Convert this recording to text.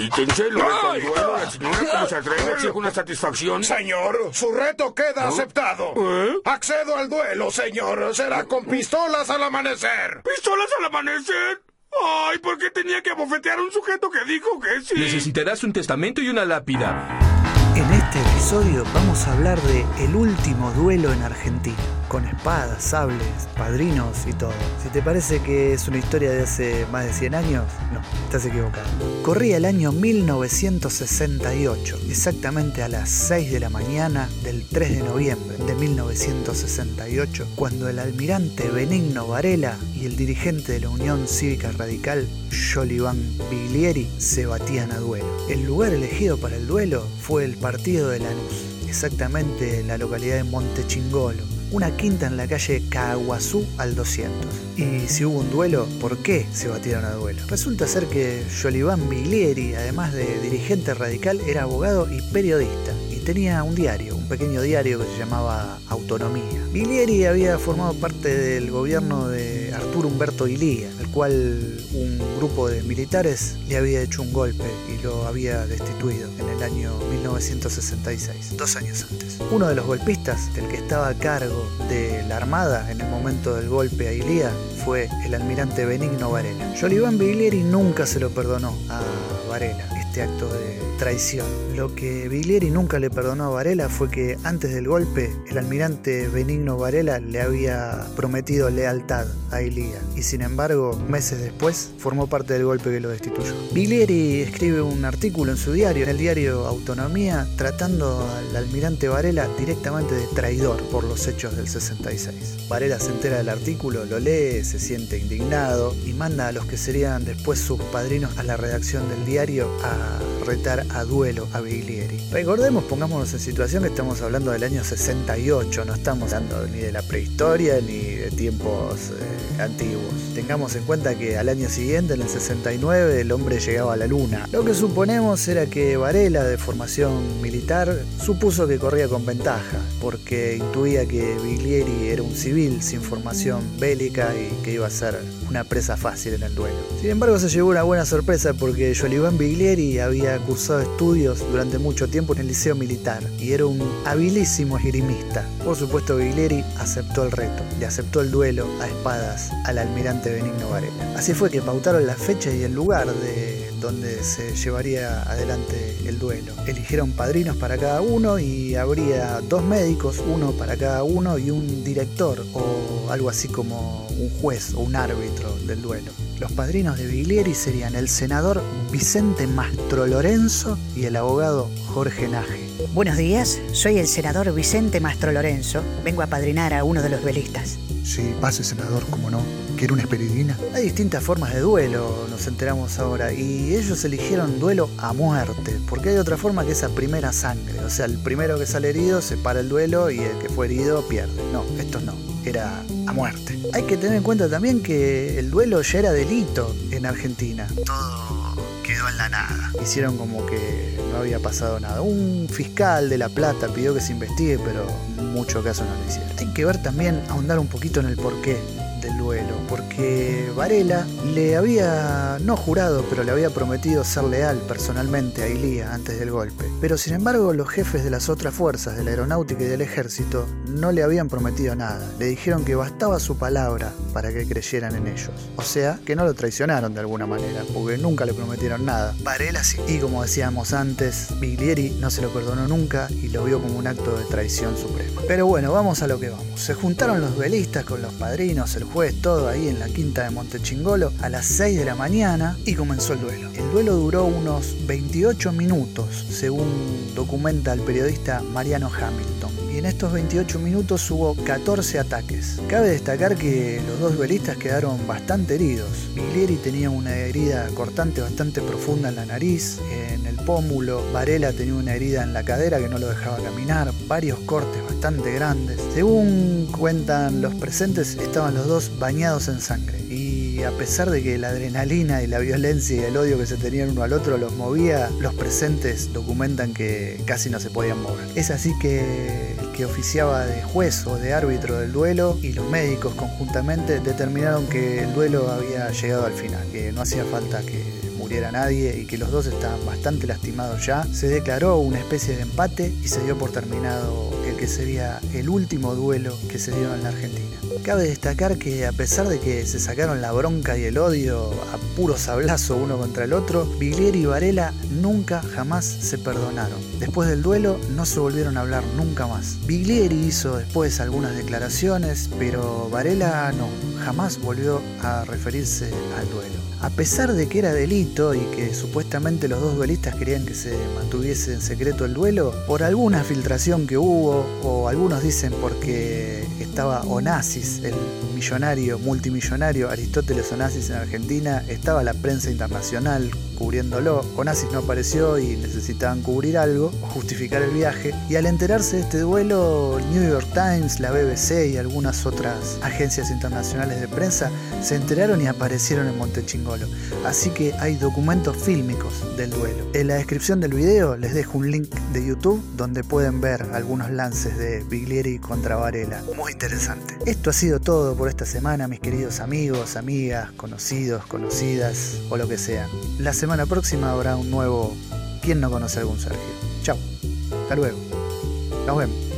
Quítense, lo reto al duelo. La señora, ¿cómo se atreve? Exijo una satisfacción. Señor, su reto queda aceptado. ¿Eh? Accedo al duelo, señor. Será con pistolas al amanecer. ¿Pistolas al amanecer? Ay, ¿por qué tenía que abofetear a un sujeto que dijo que sí? Necesitarás un testamento y una lápida. En este episodio vamos a hablar de el último duelo en Argentina, con espadas, sables, padrinos y todo. Si te parece que es una historia de hace más de 100 años, no, estás equivocado. Corría el año 1968, exactamente a las 6 de la mañana del 3 de noviembre de 1968, cuando el almirante Benigno Varela y el dirigente de la Unión Cívica Radical, Joliván Biglieri, se batían a duelo. El lugar elegido para el duelo fue el partido de Lanús, exactamente en la localidad de Montechingolo, una quinta en la calle Caguazú al 200. Y si hubo un duelo, ¿por qué se batieron a duelo? Resulta ser que Joliván Biglieri, además de dirigente radical, era abogado y periodista. Y tenía un diario, un pequeño diario que se llamaba Autonomía. Biglieri había formado parte del gobierno de Arturo Humberto Ilía, al cual un grupo de militares le había hecho un golpe y lo había destituido en el año 1966, dos años antes. Uno de los golpistas, del que estaba a cargo de la Armada en el momento del golpe a Ilía, fue el almirante Benigno Varela. Joliván Biglieri nunca se lo perdonó a Varela este acto de traición. Lo que Biglieri nunca le perdonó a Varela fue que antes del golpe el almirante Benigno Varela le había prometido lealtad a Ilía y sin embargo meses después formó parte del golpe que lo destituyó. Biglieri escribe un artículo en su diario, en el diario Autonomía, tratando al almirante Varela directamente de traidor por los hechos del 66. Varela se entera del artículo, lo lee, se siente indignado y manda a los que serían después sus padrinos a la redacción del diario a retar a duelo a Biglieri. Recordemos, pongámonos en situación que estamos hablando del año 68, no estamos hablando ni de la prehistoria ni de tiempos eh, antiguos. Tengamos en cuenta que al año siguiente, en el 69, el hombre llegaba a la luna. Lo que suponemos era que Varela, de formación militar, supuso que corría con ventaja, porque intuía que Biglieri era un civil sin formación bélica y que iba a ser una presa fácil en el duelo. Sin embargo, se llevó una buena sorpresa porque Joliván Biglieri había cursado estudios durante mucho tiempo en el liceo militar y era un habilísimo esgrimista. Por supuesto, Biglieri aceptó el reto, le aceptó el duelo a espadas al almirante Benigno Varela. Así fue que pautaron la fecha y el lugar de donde se llevaría adelante el duelo. Eligieron padrinos para cada uno y habría dos médicos, uno para cada uno y un director o algo así como un juez o un árbitro del duelo. Los padrinos de Biglieri serían el senador Vicente Mastro Lorenzo y el abogado Jorge Naje. Buenos días, soy el senador Vicente Mastro Lorenzo. Vengo a padrinar a uno de los duelistas. Sí, pase, senador, como no. ¿Quiere una esperidina? Hay distintas formas de duelo, nos enteramos ahora, y ellos eligieron duelo a muerte, porque hay otra forma que es a primera sangre. O sea, el primero que sale herido se para el duelo y el que fue herido pierde. No, estos no, era a muerte. Hay que tener en cuenta también que el duelo ya era delito en Argentina. Todo quedó en la nada. Hicieron como que no había pasado nada. Un fiscal de La Plata pidió que se investigue, pero mucho caso no le hicieron. Hay que ver también, ahondar un poquito en el porqué del duelo, porque Varela le había, no jurado, pero le había prometido ser leal personalmente a Ilía antes del golpe. Pero sin embargo, los jefes de las otras fuerzas, de la aeronáutica y del ejército, no le habían prometido nada. Le dijeron que bastaba su palabra para que creyeran en ellos. O sea, que no lo traicionaron de alguna manera, porque nunca le prometieron nada. Varela sí. Y como decíamos antes, Biglieri no se lo perdonó nunca y lo vio como un acto de traición suprema. Pero bueno, vamos a lo que vamos. Se juntaron los duelistas con los padrinos, el juez, todo ahí en la quinta de Montechingolo a las 6 de la mañana y comenzó el duelo. El duelo duró unos 28 minutos, según documenta el periodista Mariano Hamilton. En estos 28 minutos hubo 14 ataques. Cabe destacar que los dos duelistas quedaron bastante heridos. Biglieri tenía una herida cortante bastante profunda en la nariz, en el pómulo. Varela tenía una herida en la cadera que no lo dejaba caminar, varios cortes bastante grandes. Según cuentan los presentes, estaban los dos bañados en sangre. Y a pesar de que la adrenalina y la violencia y el odio que se tenían uno al otro los movía, los presentes documentan que casi no se podían mover. Es así que oficiaba de juez o de árbitro del duelo y los médicos conjuntamente determinaron que el duelo había llegado al final, que no hacía falta que muriera nadie y que los dos estaban bastante lastimados ya, se declaró una especie de empate y se dio por terminado que sería el último duelo que se dio en la Argentina. Cabe destacar que a pesar de que se sacaron la bronca y el odio a puro sablazo uno contra el otro, Biglieri y Varela nunca jamás se perdonaron. Después del duelo no se volvieron a hablar nunca más. Biglieri hizo después algunas declaraciones, pero Varela no, jamás volvió a referirse al duelo. A pesar de que era delito y que supuestamente los dos duelistas querían que se mantuviese en secreto el duelo, por alguna filtración que hubo, o algunos dicen porque estaba Onassis, el millonario, multimillonario Aristóteles Onassis en Argentina, estaba la prensa internacional cubriéndolo. Onassis no apareció y necesitaban cubrir algo, justificar el viaje, y al enterarse de este duelo, el New York Times, la BBC y algunas otras agencias internacionales de prensa se enteraron y aparecieron en Montechingolo. Así que hay documentos fílmicos del duelo. En la descripción del video les dejo un link de YouTube donde pueden ver algunos lances de Biglieri contra Varela. Muy interesante. Esto ha sido todo por esta semana, mis queridos amigos, amigas, conocidos, conocidas o lo que sea. La semana próxima habrá un nuevo ¿Quién no conoce algún Sergio? Chao. Hasta luego. Nos vemos.